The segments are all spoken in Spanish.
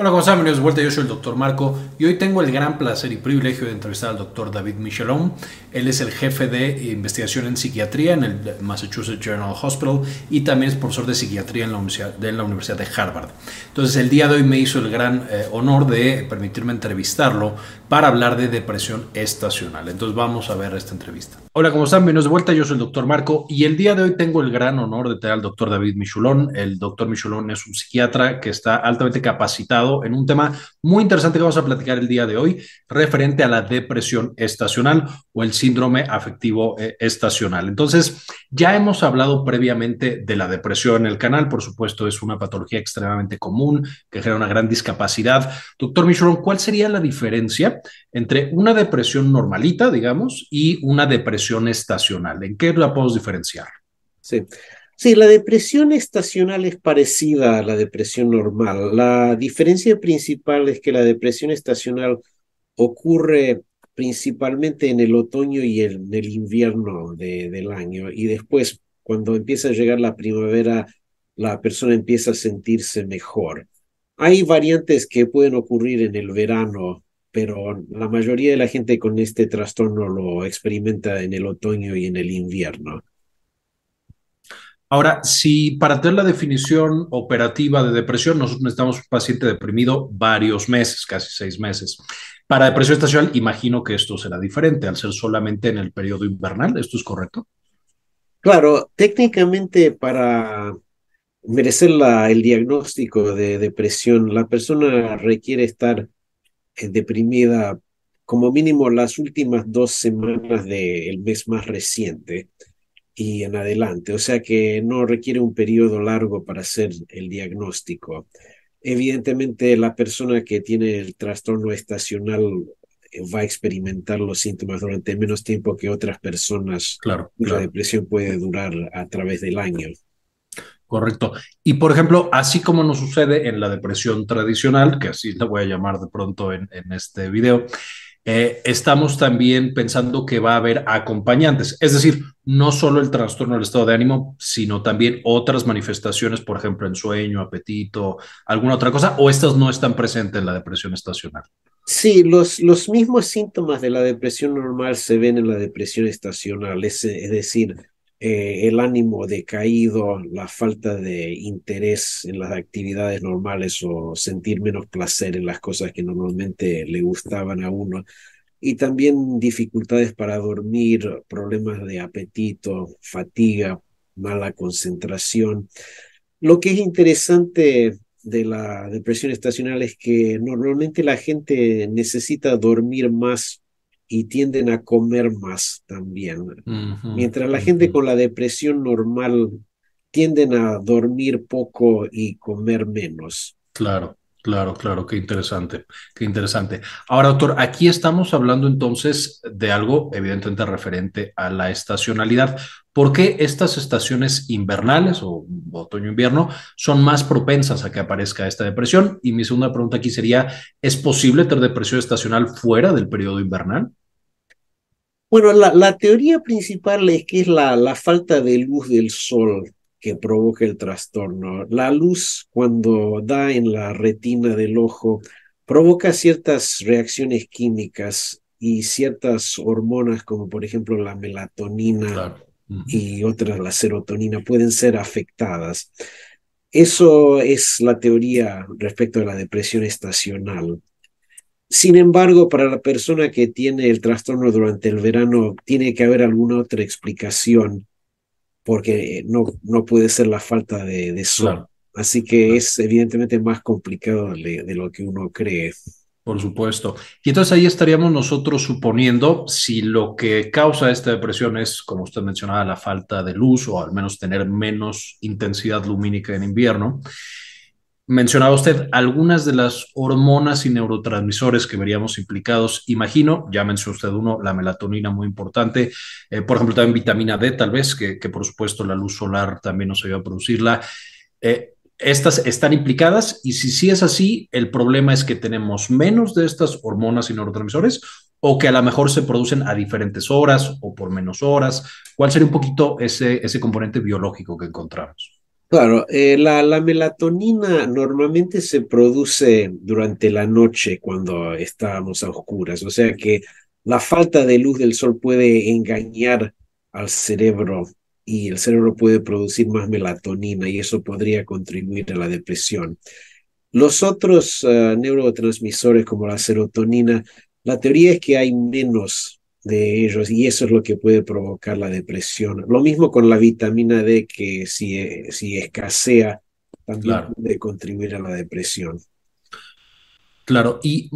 Hola, ¿cómo están? Bienvenidos de vuelta. Yo soy el doctor Marco y hoy tengo el gran placer y privilegio de entrevistar al doctor David Michelon. Él es el jefe de investigación en psiquiatría en el Massachusetts General Hospital y también es profesor de psiquiatría en la Universidad de, la Universidad de Harvard. Entonces, el día de hoy me hizo el gran eh, honor de permitirme entrevistarlo para hablar de depresión estacional. Entonces, vamos a ver esta entrevista. Hola, ¿cómo están? Bienvenidos de vuelta. Yo soy el doctor Marco y el día de hoy tengo el gran honor de tener al doctor David Michelon. El doctor Michelon es un psiquiatra que está altamente capacitado en un tema muy interesante que vamos a platicar el día de hoy, referente a la depresión estacional o el síndrome afectivo eh, estacional. Entonces, ya hemos hablado previamente de la depresión en el canal, por supuesto, es una patología extremadamente común que genera una gran discapacidad. Doctor Michelon, ¿cuál sería la diferencia entre una depresión normalita, digamos, y una depresión estacional? ¿En qué la podemos diferenciar? Sí. Sí, la depresión estacional es parecida a la depresión normal. La diferencia principal es que la depresión estacional ocurre principalmente en el otoño y en el invierno del año y después cuando empieza a llegar la primavera la persona empieza a sentirse mejor. Hay variantes que pueden ocurrir en el verano, pero la mayoría de la gente con este trastorno lo experimenta en el otoño y en el invierno. Ahora, si para tener la definición operativa de depresión, nosotros necesitamos un paciente deprimido varios meses, casi seis meses. Para depresión estacional, imagino que esto será diferente al ser solamente en el periodo invernal. ¿Esto es correcto? Claro, técnicamente para merecer el diagnóstico de depresión, la persona requiere estar eh, deprimida como mínimo las últimas dos semanas del mes más reciente y en adelante, o sea que no requiere un periodo largo para hacer el diagnóstico. Evidentemente, la persona que tiene el trastorno estacional eh, va a experimentar los síntomas durante menos tiempo que otras personas. Claro. La depresión puede durar a través del año. Correcto. Y por ejemplo, así como nos sucede en la depresión tradicional, que así la voy a llamar de pronto en, en este video, eh, estamos también pensando que va a haber acompañantes, es decir, no solo el trastorno del estado de ánimo, sino también otras manifestaciones, por ejemplo, en sueño, apetito, alguna otra cosa, o estas no están presentes en la depresión estacional. Sí, los, los mismos síntomas de la depresión normal se ven en la depresión estacional, es, es decir, eh, el ánimo decaído, la falta de interés en las actividades normales o sentir menos placer en las cosas que normalmente le gustaban a uno. Y también dificultades para dormir, problemas de apetito, fatiga, mala concentración. Lo que es interesante de la depresión estacional es que normalmente la gente necesita dormir más y tienden a comer más también. Mientras la gente con la depresión normal tienden a dormir poco y comer menos. Claro. Claro, claro, qué interesante, qué interesante. Ahora, doctor, aquí estamos hablando entonces de algo evidentemente referente a la estacionalidad. ¿Por qué estas estaciones invernales o otoño-invierno son más propensas a que aparezca esta depresión? Y mi segunda pregunta aquí sería, ¿es posible tener depresión estacional fuera del periodo invernal? Bueno, la, teoría principal es que es la, la falta de luz del sol que provoca el trastorno. La luz cuando da en la retina del ojo provoca ciertas reacciones químicas y ciertas hormonas como por ejemplo la melatonina y otras, la serotonina, pueden ser afectadas. Eso es la teoría respecto a la depresión estacional. Sin embargo, para la persona que tiene el trastorno durante el verano, tiene que haber alguna otra explicación, porque no, no puede ser la falta de, sol. Así que es evidentemente más complicado de, lo que uno cree. Por supuesto. Y entonces ahí estaríamos nosotros suponiendo si lo que causa esta depresión es, como usted mencionaba, la falta de luz o al menos tener menos intensidad lumínica en invierno. Mencionaba usted algunas de las hormonas y neurotransmisores que veríamos implicados. Imagino, ya mencionó usted uno, la melatonina muy importante, eh, por ejemplo, también vitamina D tal vez, que, por supuesto la luz solar también nos ayuda a producirla. Eh, estas están implicadas y si sí es así, el problema es que tenemos menos de estas hormonas y neurotransmisores o que a lo mejor se producen a diferentes horas o por menos horas. ¿Cuál sería un poquito ese, ese componente biológico que encontramos? Claro, eh, la, la melatonina normalmente se produce durante la noche cuando estábamos a oscuras, o sea que la falta de luz del sol puede engañar al cerebro y el cerebro puede producir más melatonina y eso podría contribuir a la depresión. Los otros eh, neurotransmisores como la serotonina, la teoría es que hay menos de ellos y eso es lo que puede provocar la depresión. Lo mismo con la vitamina D que si, eh, si escasea también puede contribuir a la depresión. Claro, y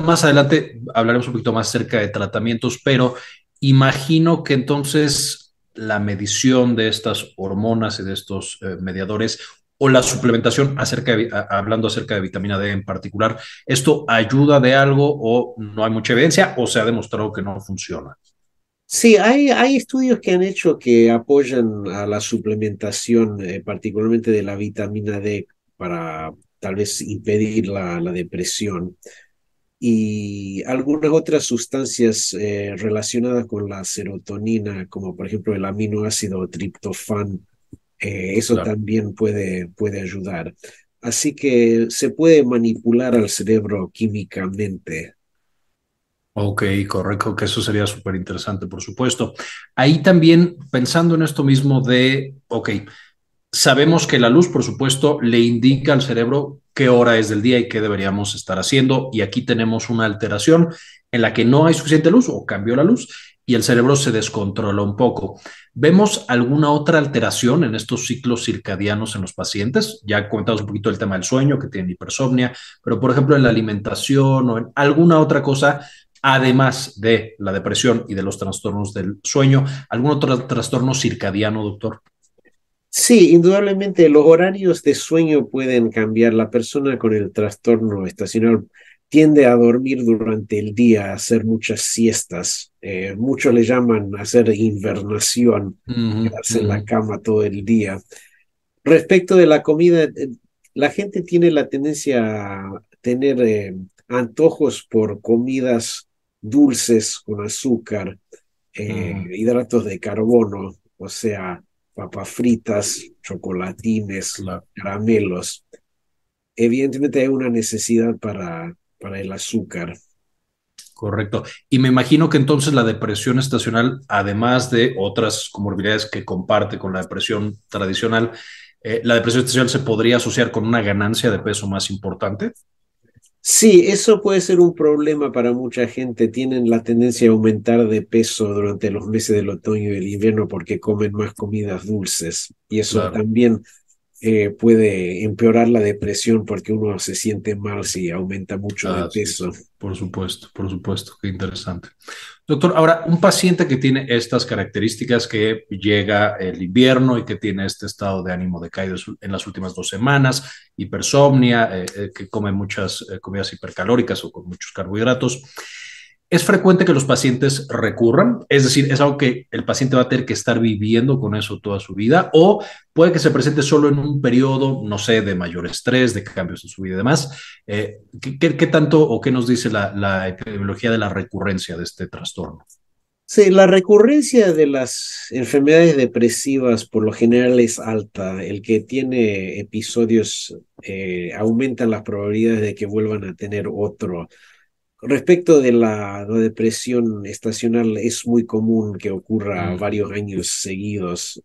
más adelante hablaremos un poquito más acerca de tratamientos, pero imagino que entonces la medición de estas hormonas y de estos eh, mediadores o la suplementación acerca hablando acerca de vitamina D en particular, ¿esto ayuda de algo o no hay mucha evidencia o se ha demostrado que no funciona? Sí, hay, hay estudios que han hecho que apoyan a la suplementación, eh, particularmente de la vitamina D, para tal vez impedir la, la depresión. Y algunas otras sustancias eh, relacionadas con la serotonina, como por ejemplo el aminoácido triptofán, eh, eso también puede, puede ayudar. Así que se puede manipular al cerebro químicamente. Ok, correcto, que eso sería súper interesante, por supuesto. Ahí también, pensando en esto mismo de, ok, sabemos que la luz, por supuesto, le indica al cerebro qué hora es del día y qué deberíamos estar haciendo. Y aquí tenemos una alteración en la que no hay suficiente luz o cambió la luz y el cerebro se descontrola un poco. ¿Vemos alguna otra alteración en estos ciclos circadianos en los pacientes? Ya comentamos un poquito el tema del sueño, que tienen hipersomnia, pero por ejemplo en la alimentación o en alguna otra cosa, además de la depresión y de los trastornos del sueño, ¿algún otro trastorno circadiano, doctor? Sí, indudablemente los horarios de sueño pueden cambiar. La persona con el trastorno estacional tiende a dormir durante el día, a hacer muchas siestas. Eh, muchos le llaman hacer invernación, quedarse en la cama todo el día. Respecto de la comida, eh, la gente tiene la tendencia a tener eh, antojos por comidas dulces con azúcar, hidratos de carbono, o sea, papas fritas, chocolatines, caramelos. Evidentemente hay una necesidad para para el azúcar. Correcto. Y me imagino que entonces la depresión estacional, además de otras comorbilidades que comparte con la depresión tradicional, eh, la depresión estacional se podría asociar con una ganancia de peso más importante. Sí, eso puede ser un problema para mucha gente. Tienen la tendencia a aumentar de peso durante los meses del otoño y el invierno porque comen más comidas dulces. Y eso también eh, puede empeorar la depresión porque uno se siente mal si aumenta mucho de ah, peso. por supuesto, por supuesto, qué interesante. Doctor, ahora, un paciente que tiene estas características, que llega el invierno y que tiene este estado de ánimo decaído en las últimas dos semanas, hipersomnia, eh, eh, que come muchas comidas hipercalóricas o con muchos carbohidratos, es frecuente que los pacientes recurran, es decir, es algo que el paciente va a tener que estar viviendo con eso toda su vida, o puede que se presente solo en un periodo, no sé, de mayor estrés, de cambios en su vida y demás. Eh, ¿qué, tanto o qué nos dice la, epidemiología de la recurrencia de este trastorno? Sí, la recurrencia de las enfermedades depresivas por lo general es alta. El que tiene episodios eh, aumentan las probabilidades de que vuelvan a tener otro. Respecto de la, depresión estacional, es muy común que ocurra mm. varios años seguidos.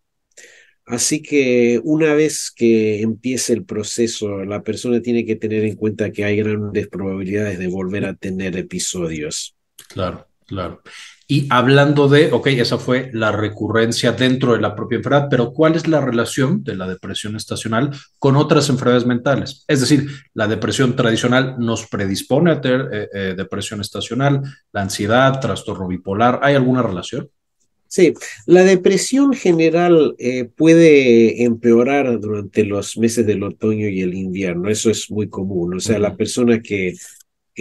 Así que una vez que empiece el proceso, la persona tiene que tener en cuenta que hay grandes probabilidades de volver a tener episodios. Claro, claro. Y hablando de, ok, esa fue la recurrencia dentro de la propia enfermedad, pero ¿cuál es la relación de la depresión estacional con otras enfermedades mentales? Es decir, la depresión tradicional nos predispone a tener eh, eh, depresión estacional, la ansiedad, trastorno bipolar, ¿hay alguna relación? Sí, la depresión general eh, puede empeorar durante los meses del otoño y el invierno, eso es muy común, o sea, la persona que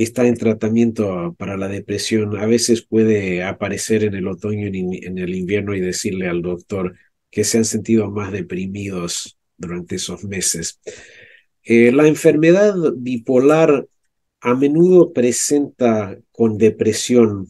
está en tratamiento para la depresión, a veces puede aparecer en el otoño y en el invierno y decirle al doctor que se han sentido más deprimidos durante esos meses. Eh, la enfermedad bipolar a menudo presenta con depresión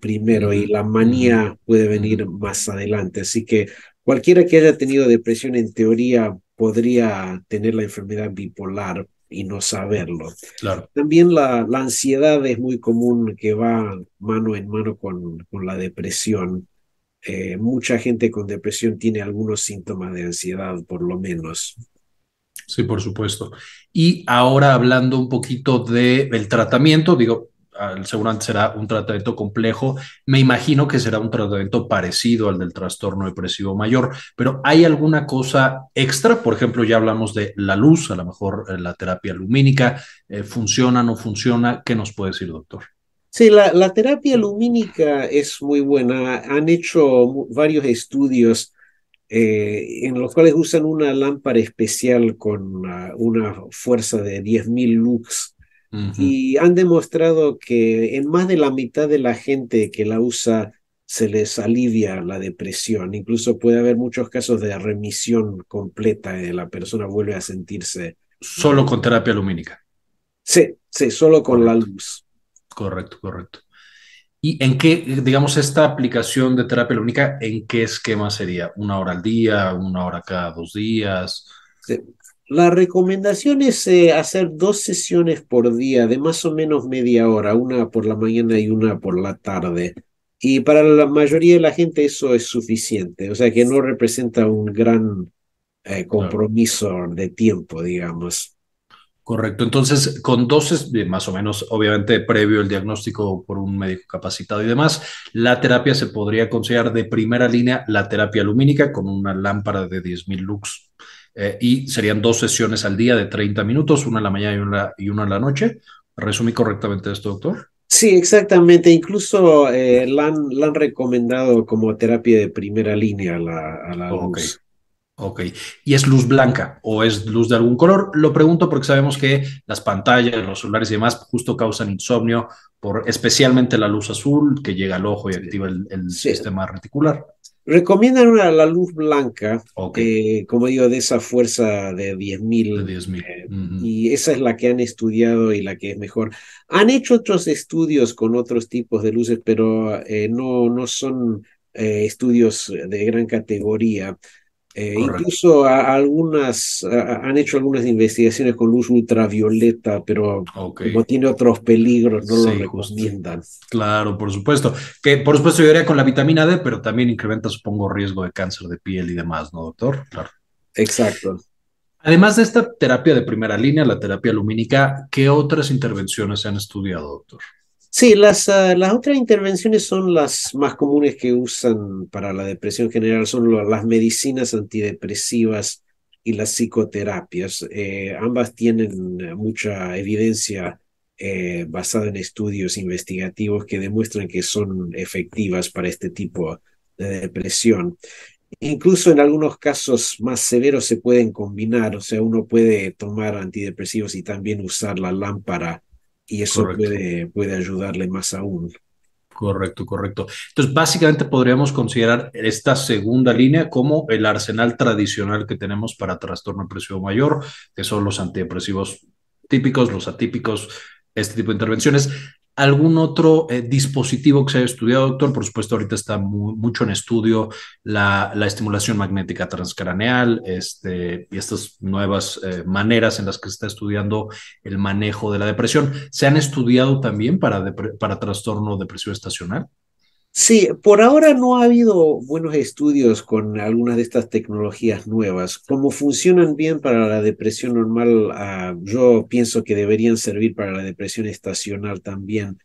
primero y la manía puede venir más adelante. Así que cualquiera que haya tenido depresión en teoría podría tener la enfermedad bipolar y no saberlo. Claro. También la, la ansiedad es muy común que va mano en mano con, con la depresión. Eh, mucha gente con depresión tiene algunos síntomas de ansiedad, por lo menos. Sí, por supuesto. Y ahora hablando un poquito del tratamiento, digo, seguramente será un tratamiento complejo. Me imagino que será un tratamiento parecido al del trastorno depresivo mayor, pero ¿hay alguna cosa extra? Por ejemplo, ya hablamos de la luz, a lo mejor eh, la terapia lumínica, eh, ¿funciona, no funciona? ¿Qué nos puede decir, doctor? Sí, la, terapia lumínica es muy buena. Han hecho varios estudios eh, en los cuales usan una lámpara especial con una fuerza de 10.000 lux y han demostrado que en más de la mitad de la gente que la usa se les alivia la depresión. Incluso puede haber muchos casos de remisión completa y la persona vuelve a sentirse. Solo con terapia lumínica. Sí, sí, solo con la luz. Correcto, correcto. ¿Y en qué, digamos, esta aplicación de terapia lumínica, en qué esquema sería? ¿Una hora al día? ¿Una hora cada dos días? Sí. La recomendación es eh, hacer dos sesiones por día de más o menos media hora, una por la mañana y una por la tarde. Y para la mayoría de la gente eso es suficiente, o sea que no representa un gran eh, compromiso de tiempo, digamos. Correcto. Entonces, con dosis, más o menos, obviamente, previo el diagnóstico por un médico capacitado y demás, la terapia se podría considerar de primera línea la terapia lumínica con una lámpara de 10.000 lux eh, y serían dos sesiones al día de 30 minutos, una en la mañana y una, y una en la noche. ¿Resumí correctamente esto, doctor? Sí, exactamente. Incluso eh, la, han, la, han, recomendado como terapia de primera línea a la, a la okay. luz. Ok, ¿y es luz blanca o es luz de algún color? Lo pregunto porque sabemos que las pantallas, los celulares y demás justo causan insomnio, por especialmente la luz azul que llega al ojo y activa el, el sí. sistema reticular. Recomiendan una, la luz blanca, okay. eh, como digo, de esa fuerza de 10.000. 10 eh, uh -huh. Y esa es la que han estudiado y la que es mejor. Han hecho otros estudios con otros tipos de luces, pero eh, no, no son eh, estudios de gran categoría. Eh, incluso a, algunas a, han hecho algunas investigaciones con luz ultravioleta, pero okay. como tiene otros peligros, no sí, lo recomiendan. Justo. Claro, por supuesto. Que por supuesto yo diría con la vitamina D, pero también incrementa, supongo, riesgo de cáncer de piel y demás, ¿no, doctor? Claro. Exacto. Además de esta terapia de primera línea, la terapia lumínica, ¿qué otras intervenciones se han estudiado, doctor? Sí, las, uh, las otras intervenciones son las más comunes que usan para la depresión general, son las medicinas antidepresivas y las psicoterapias. Eh, ambas tienen mucha evidencia eh, basada en estudios investigativos que demuestran que son efectivas para este tipo de depresión. Incluso en algunos casos más severos se pueden combinar, o sea, uno puede tomar antidepresivos y también usar la lámpara y eso puede, puede ayudarle más aún. Correcto, correcto. Entonces, básicamente podríamos considerar esta segunda línea como el arsenal tradicional que tenemos para trastorno depresivo mayor, que son los antidepresivos típicos, los atípicos, este tipo de intervenciones. ¿Algún otro eh, dispositivo que se haya estudiado, doctor? Por supuesto, ahorita está mucho en estudio la, la, estimulación magnética transcraneal este, y estas nuevas eh, maneras en las que se está estudiando el manejo de la depresión. ¿Se han estudiado también para, para trastorno depresivo estacional? Sí, por ahora no ha habido buenos estudios con algunas de estas tecnologías nuevas. Como funcionan bien para la depresión normal, uh, yo pienso que deberían servir para la depresión estacional también,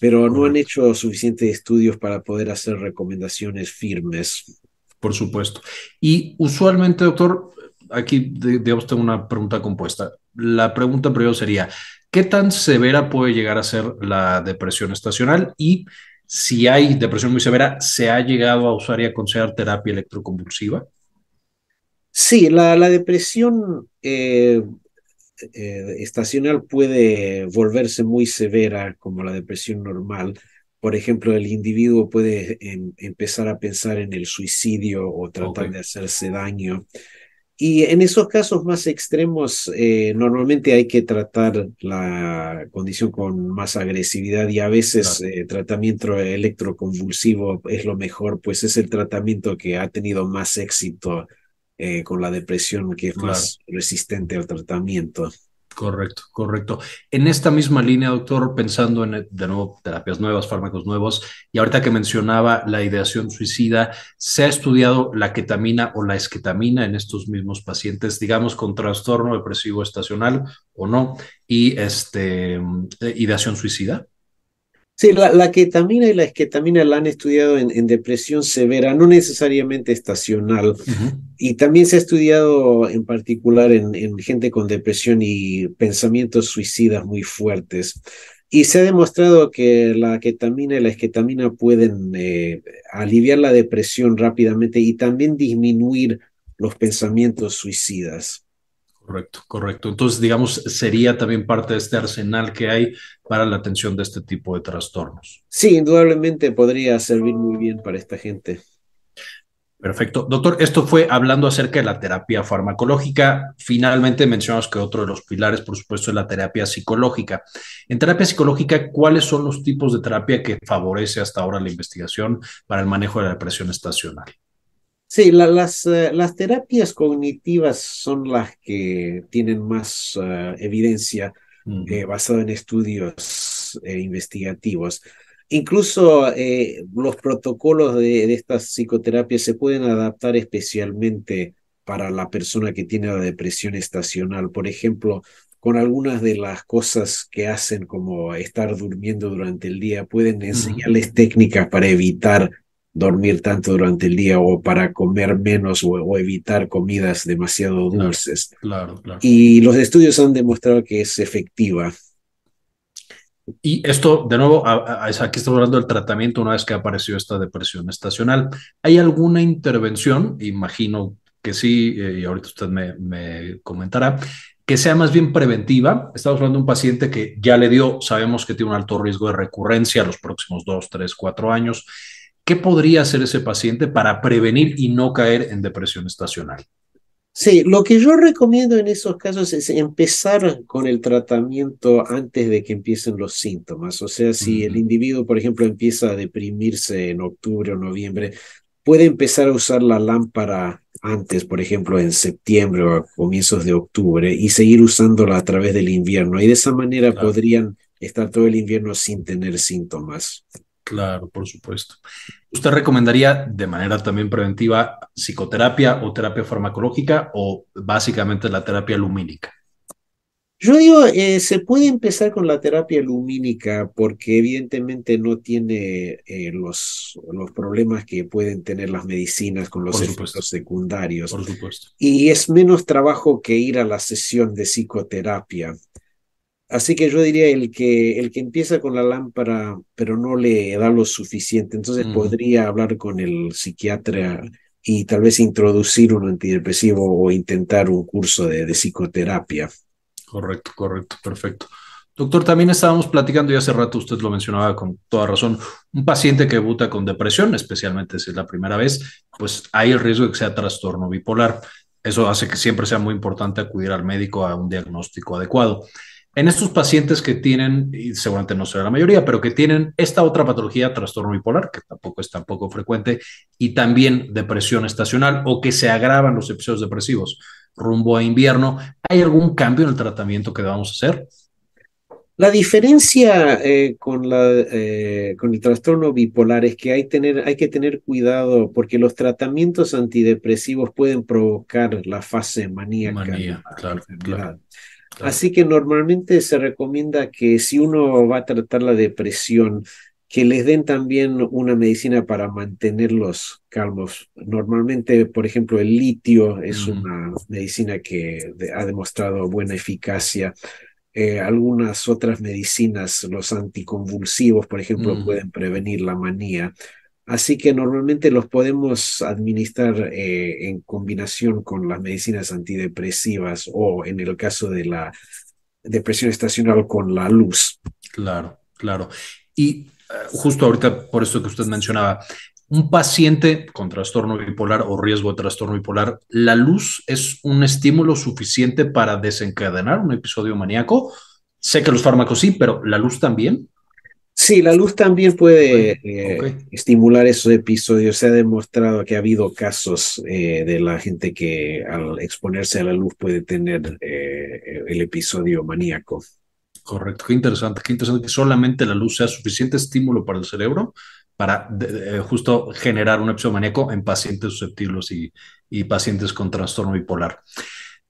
pero no han hecho suficientes estudios para poder hacer recomendaciones firmes. Por supuesto. Y usualmente, doctor, aquí digamos tengo una pregunta compuesta. La pregunta primero sería, ¿qué tan severa puede llegar a ser la depresión estacional? Y si hay depresión muy severa, ¿se ha llegado a usar y a considerar terapia electroconvulsiva? Sí, la, la depresión eh, eh, estacional puede volverse muy severa como la depresión normal. Por ejemplo, el individuo puede em, empezar a pensar en el suicidio o tratar okay. de hacerse daño. Y en esos casos más extremos, eh, normalmente hay que tratar la condición con más agresividad y a veces claro. eh, tratamiento electroconvulsivo es lo mejor, pues es el tratamiento que ha tenido más éxito eh, con la depresión que es más resistente al tratamiento. Correcto, correcto. En esta misma línea, doctor, pensando en, de nuevo, terapias nuevas, fármacos nuevos, y ahorita que mencionaba la ideación suicida, ¿se ha estudiado la ketamina o la esketamina en estos mismos pacientes, digamos, con trastorno depresivo estacional o no, y este, eh, ideación suicida? Sí, la, ketamina y la esketamina la han estudiado en, depresión severa, no necesariamente estacional. Y también se ha estudiado en particular en, gente con depresión y pensamientos suicidas muy fuertes. Y se ha demostrado que la ketamina y la esketamina pueden eh, aliviar la depresión rápidamente y también disminuir los pensamientos suicidas. Correcto, correcto. Entonces, digamos, sería también parte de este arsenal que hay para la atención de este tipo de trastornos. Sí, indudablemente podría servir muy bien para esta gente. Perfecto. Doctor, esto fue hablando acerca de la terapia farmacológica. Finalmente mencionamos que otro de los pilares, por supuesto, es la terapia psicológica. En terapia psicológica, ¿cuáles son los tipos de terapia que favorece hasta ahora la investigación para el manejo de la depresión estacional? Sí, las, eh, las terapias cognitivas son las que tienen más eh, evidencia eh, basada en estudios investigativos. Incluso los protocolos de, de, estas psicoterapias se pueden adaptar especialmente para la persona que tiene la depresión estacional. Por ejemplo, con algunas de las cosas que hacen como estar durmiendo durante el día, pueden enseñarles técnicas para evitar dormir tanto durante el día o para comer menos o, evitar comidas demasiado dulces. Claro, claro, Y los estudios han demostrado que es efectiva. Y esto, de nuevo, aquí estamos hablando del tratamiento una vez que apareció esta depresión estacional. ¿Hay alguna intervención? Imagino que sí, eh, y ahorita usted me, me comentará, que sea más bien preventiva. Estamos hablando de un paciente que ya le dio, sabemos que tiene un alto riesgo de recurrencia los próximos dos, tres, cuatro años ¿Qué podría hacer ese paciente para prevenir y no caer en depresión estacional? Sí, lo que yo recomiendo en esos casos es empezar con el tratamiento antes de que empiecen los síntomas. O sea, si el individuo, por ejemplo, empieza a deprimirse en octubre o noviembre, puede empezar a usar la lámpara antes, por ejemplo, en septiembre o a comienzos de octubre, y seguir usándola a través del invierno. Y de esa manera podrían estar todo el invierno sin tener síntomas. Claro, por supuesto. ¿Usted recomendaría de manera también preventiva psicoterapia o terapia farmacológica o básicamente la terapia lumínica? Yo digo, eh, se puede empezar con la terapia lumínica porque evidentemente no tiene eh, los, los problemas que pueden tener las medicinas con los efectos secundarios. Por supuesto. Y es menos trabajo que ir a la sesión de psicoterapia. Así que yo diría el que, el que empieza con la lámpara, pero no le da lo suficiente, entonces podría hablar con el psiquiatra y tal vez introducir un antidepresivo o intentar un curso de, psicoterapia. Correcto, correcto, perfecto. Doctor, también estábamos platicando y hace rato usted lo mencionaba con toda razón, un paciente que debuta con depresión, especialmente si es la primera vez, pues hay el riesgo de que sea trastorno bipolar. Eso hace que siempre sea muy importante acudir al médico a un diagnóstico adecuado. En estos pacientes que tienen, y seguramente no será la mayoría, pero que tienen esta otra patología, trastorno bipolar, que tampoco es tan poco frecuente, y también depresión estacional o que se agravan los episodios depresivos rumbo a invierno, ¿hay algún cambio en el tratamiento que debamos hacer? La diferencia eh, con, la, eh, con el trastorno bipolar es que hay, tener, hay que tener cuidado porque los tratamientos antidepresivos pueden provocar la fase maníaca. Manía, claro, claro. Así que normalmente se recomienda que si uno va a tratar la depresión, que les den también una medicina para mantenerlos calmos. Normalmente, por ejemplo, el litio es una medicina que ha demostrado buena eficacia. Eh, algunas otras medicinas, los anticonvulsivos, por ejemplo, pueden prevenir la manía. Así que normalmente los podemos administrar eh, en combinación con las medicinas antidepresivas o en el caso de la depresión estacional con la luz. Claro, claro. Y eh, justo ahorita, por esto que usted mencionaba, un paciente con trastorno bipolar o riesgo de trastorno bipolar, ¿la luz es un estímulo suficiente para desencadenar un episodio maníaco? Sé que los fármacos sí, pero ¿la luz también? Sí, la luz también puede eh, estimular esos episodios. Se ha demostrado que ha habido casos eh, de la gente que al exponerse a la luz puede tener eh, el episodio maníaco. Correcto, qué interesante, qué interesante que solamente la luz sea suficiente estímulo para el cerebro para justo generar un episodio maníaco en pacientes susceptibles y, y pacientes con trastorno bipolar.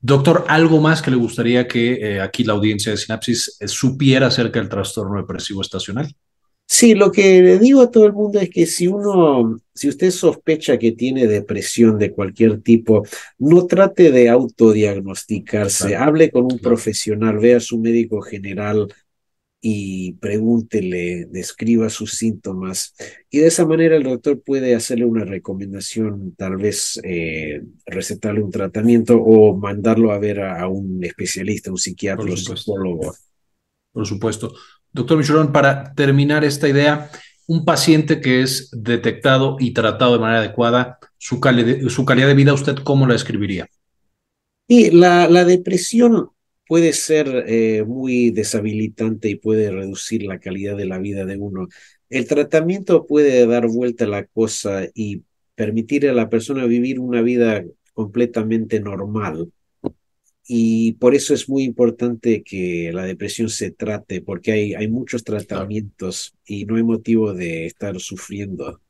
Doctor, ¿algo más que le gustaría que eh, aquí la audiencia de Sinapsis eh, supiera acerca del trastorno depresivo estacional? Sí, lo que le digo a todo el mundo es que si uno, si usted sospecha que tiene depresión de cualquier tipo, no trate de autodiagnosticarse, hable con un profesional, vea a su médico general, y pregúntele, describa sus síntomas y de esa manera el doctor puede hacerle una recomendación, tal vez eh, recetarle un tratamiento o mandarlo a ver a, un especialista, un psiquiatra, un psicólogo. Por supuesto. Doctor Michelón, para terminar esta idea, un paciente que es detectado y tratado de manera adecuada, su, su calidad de vida, ¿usted cómo la describiría? Y la, la depresión puede ser eh, muy deshabilitante y puede reducir la calidad de la vida de uno. El tratamiento puede dar vuelta a la cosa y permitir a la persona vivir una vida completamente normal. Y por eso es muy importante que la depresión se trate, porque hay, hay muchos tratamientos y no hay motivo de estar sufriendo.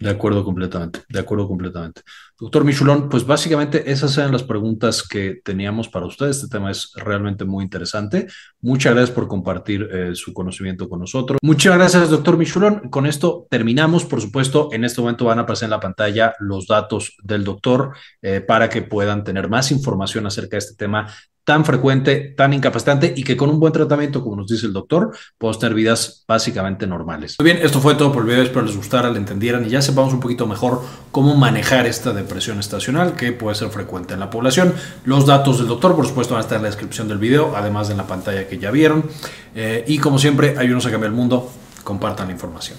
De acuerdo completamente, de acuerdo completamente. Doctor Michulón, pues básicamente esas eran las preguntas que teníamos para ustedes. Este tema es realmente muy interesante. Muchas gracias por compartir eh, su conocimiento con nosotros. Muchas gracias, doctor Michulón. Con esto terminamos. Por supuesto, en este momento van a aparecer en la pantalla los datos del doctor eh, para que puedan tener más información acerca de este tema tan frecuente, tan incapacitante y que con un buen tratamiento, como nos dice el doctor, podemos tener vidas básicamente normales. Muy bien, esto fue todo por el video, espero les gustara, le entendieran y ya sepamos un poquito mejor cómo manejar esta depresión estacional que puede ser frecuente en la población. Los datos del doctor, por supuesto, van a estar en la descripción del video, además de en la pantalla que ya vieron. Eh, y como siempre, ayúdenos a cambiar el mundo, compartan la información.